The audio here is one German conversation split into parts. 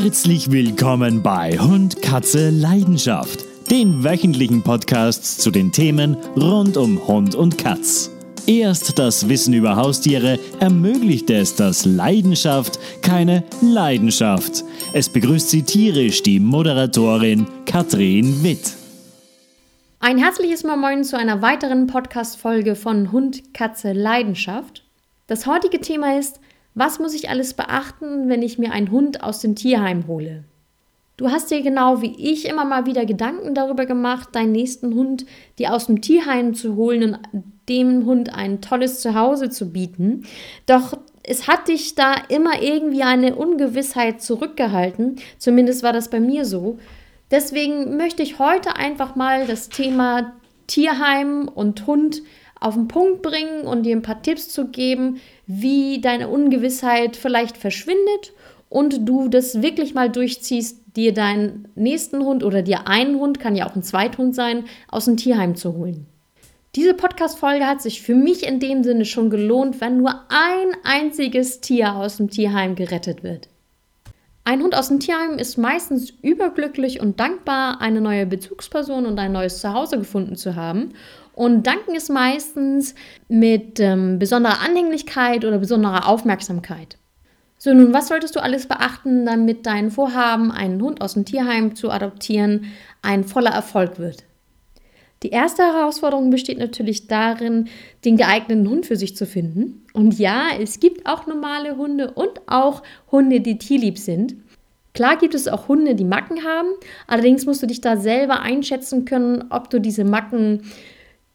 Herzlich willkommen bei Hund, Katze, Leidenschaft, den wöchentlichen Podcast zu den Themen rund um Hund und Katz. Erst das Wissen über Haustiere ermöglicht es, dass Leidenschaft keine Leidenschaft. Es begrüßt sie tierisch die Moderatorin Katrin Witt. Ein herzliches Moin zu einer weiteren Podcast-Folge von Hund, Katze, Leidenschaft. Das heutige Thema ist was muss ich alles beachten, wenn ich mir einen Hund aus dem Tierheim hole? Du hast dir genau wie ich immer mal wieder Gedanken darüber gemacht, deinen nächsten Hund dir aus dem Tierheim zu holen und dem Hund ein tolles Zuhause zu bieten. Doch es hat dich da immer irgendwie eine Ungewissheit zurückgehalten. Zumindest war das bei mir so. Deswegen möchte ich heute einfach mal das Thema Tierheim und Hund auf den Punkt bringen und dir ein paar Tipps zu geben, wie deine Ungewissheit vielleicht verschwindet und du das wirklich mal durchziehst, dir deinen nächsten Hund oder dir einen Hund, kann ja auch ein Zweithund sein, aus dem Tierheim zu holen. Diese Podcast-Folge hat sich für mich in dem Sinne schon gelohnt, wenn nur ein einziges Tier aus dem Tierheim gerettet wird. Ein Hund aus dem Tierheim ist meistens überglücklich und dankbar, eine neue Bezugsperson und ein neues Zuhause gefunden zu haben und danken es meistens mit ähm, besonderer Anhänglichkeit oder besonderer Aufmerksamkeit. So, nun, was solltest du alles beachten, damit dein Vorhaben, einen Hund aus dem Tierheim zu adoptieren, ein voller Erfolg wird? Die erste Herausforderung besteht natürlich darin, den geeigneten Hund für sich zu finden. Und ja, es gibt auch normale Hunde und auch Hunde, die tierlieb sind. Klar gibt es auch Hunde, die Macken haben, allerdings musst du dich da selber einschätzen können, ob du diese Macken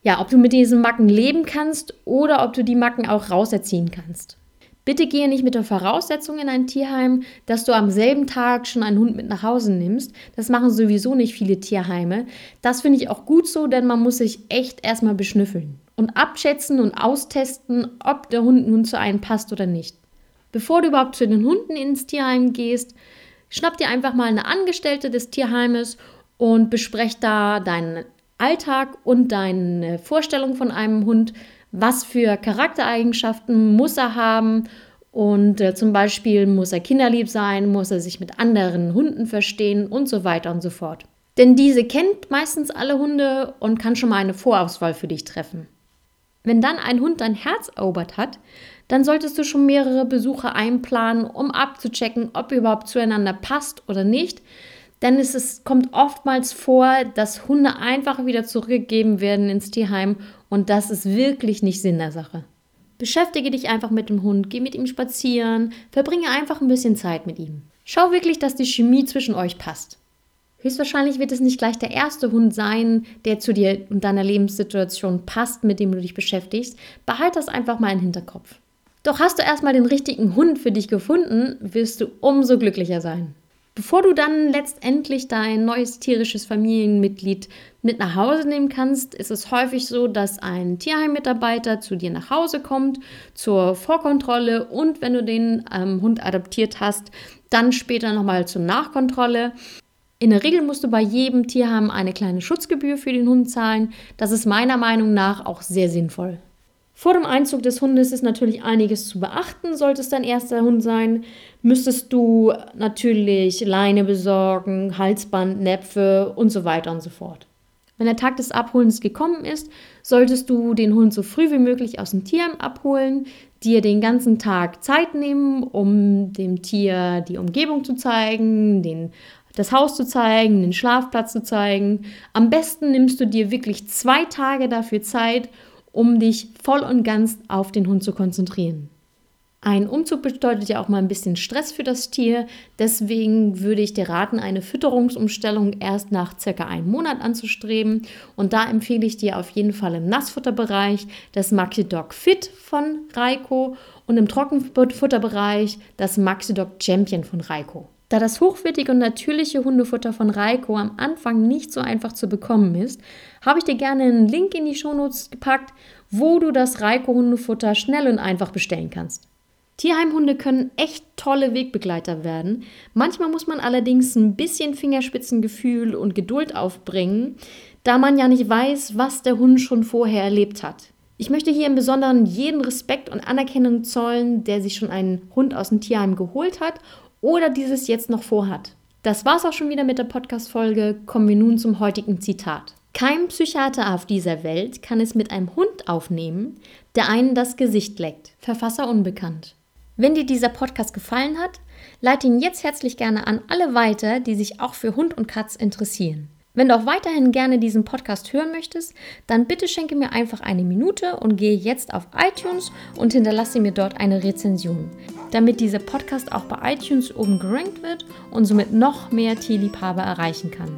ja, ob du mit diesen Macken leben kannst oder ob du die Macken auch rauserziehen kannst. Bitte gehe nicht mit der Voraussetzung in ein Tierheim, dass du am selben Tag schon einen Hund mit nach Hause nimmst. Das machen sowieso nicht viele Tierheime. Das finde ich auch gut so, denn man muss sich echt erstmal beschnüffeln und abschätzen und austesten, ob der Hund nun zu einem passt oder nicht. Bevor du überhaupt zu den Hunden ins Tierheim gehst, schnapp dir einfach mal eine Angestellte des Tierheimes und besprech da deinen Alltag und deine Vorstellung von einem Hund. Was für Charaktereigenschaften muss er haben? Und äh, zum Beispiel muss er kinderlieb sein, muss er sich mit anderen Hunden verstehen und so weiter und so fort. Denn diese kennt meistens alle Hunde und kann schon mal eine Vorauswahl für dich treffen. Wenn dann ein Hund dein Herz erobert hat, dann solltest du schon mehrere Besuche einplanen, um abzuchecken, ob ihr überhaupt zueinander passt oder nicht, denn es ist, kommt oftmals vor, dass Hunde einfach wieder zurückgegeben werden ins Tierheim und das ist wirklich nicht Sinn der Sache. Beschäftige dich einfach mit dem Hund, geh mit ihm spazieren, verbringe einfach ein bisschen Zeit mit ihm. Schau wirklich, dass die Chemie zwischen euch passt. Höchstwahrscheinlich wird es nicht gleich der erste Hund sein, der zu dir und deiner Lebenssituation passt, mit dem du dich beschäftigst. Behalte das einfach mal im Hinterkopf. Doch hast du erstmal den richtigen Hund für dich gefunden, wirst du umso glücklicher sein. Bevor du dann letztendlich dein neues tierisches Familienmitglied mit nach Hause nehmen kannst, ist es häufig so, dass ein Tierheimmitarbeiter zu dir nach Hause kommt zur Vorkontrolle und wenn du den ähm, Hund adoptiert hast, dann später nochmal zur Nachkontrolle. In der Regel musst du bei jedem Tierheim eine kleine Schutzgebühr für den Hund zahlen. Das ist meiner Meinung nach auch sehr sinnvoll. Vor dem Einzug des Hundes ist natürlich einiges zu beachten. Sollte es dein erster Hund sein, müsstest du natürlich Leine besorgen, Halsband, Näpfe und so weiter und so fort. Wenn der Tag des Abholens gekommen ist, solltest du den Hund so früh wie möglich aus dem Tierheim abholen, dir den ganzen Tag Zeit nehmen, um dem Tier die Umgebung zu zeigen, den, das Haus zu zeigen, den Schlafplatz zu zeigen. Am besten nimmst du dir wirklich zwei Tage dafür Zeit, um dich voll und ganz auf den Hund zu konzentrieren. Ein Umzug bedeutet ja auch mal ein bisschen Stress für das Tier. Deswegen würde ich dir raten, eine Fütterungsumstellung erst nach circa einem Monat anzustreben. Und da empfehle ich dir auf jeden Fall im Nassfutterbereich das Maxi Dog Fit von Reiko und im Trockenfutterbereich das Maxi Dog Champion von Reiko. Da das hochwertige und natürliche Hundefutter von Reiko am Anfang nicht so einfach zu bekommen ist, habe ich dir gerne einen Link in die Shownotes gepackt, wo du das Reiko Hundefutter schnell und einfach bestellen kannst. Tierheimhunde können echt tolle Wegbegleiter werden. Manchmal muss man allerdings ein bisschen Fingerspitzengefühl und Geduld aufbringen, da man ja nicht weiß, was der Hund schon vorher erlebt hat. Ich möchte hier im Besonderen jeden Respekt und Anerkennung zollen, der sich schon einen Hund aus dem Tierheim geholt hat oder dieses jetzt noch vorhat. Das war's auch schon wieder mit der Podcast-Folge. Kommen wir nun zum heutigen Zitat. Kein Psychiater auf dieser Welt kann es mit einem Hund aufnehmen, der einen das Gesicht leckt. Verfasser unbekannt. Wenn dir dieser Podcast gefallen hat, leite ihn jetzt herzlich gerne an alle weiter, die sich auch für Hund und Katz interessieren. Wenn du auch weiterhin gerne diesen Podcast hören möchtest, dann bitte schenke mir einfach eine Minute und gehe jetzt auf iTunes und hinterlasse mir dort eine Rezension, damit dieser Podcast auch bei iTunes oben gerankt wird und somit noch mehr Tierliebhaber erreichen kann.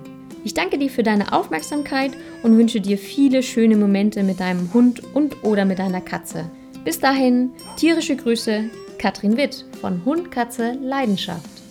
Ich danke dir für deine Aufmerksamkeit und wünsche dir viele schöne Momente mit deinem Hund und oder mit deiner Katze. Bis dahin, tierische Grüße, Katrin Witt von Hund Katze Leidenschaft.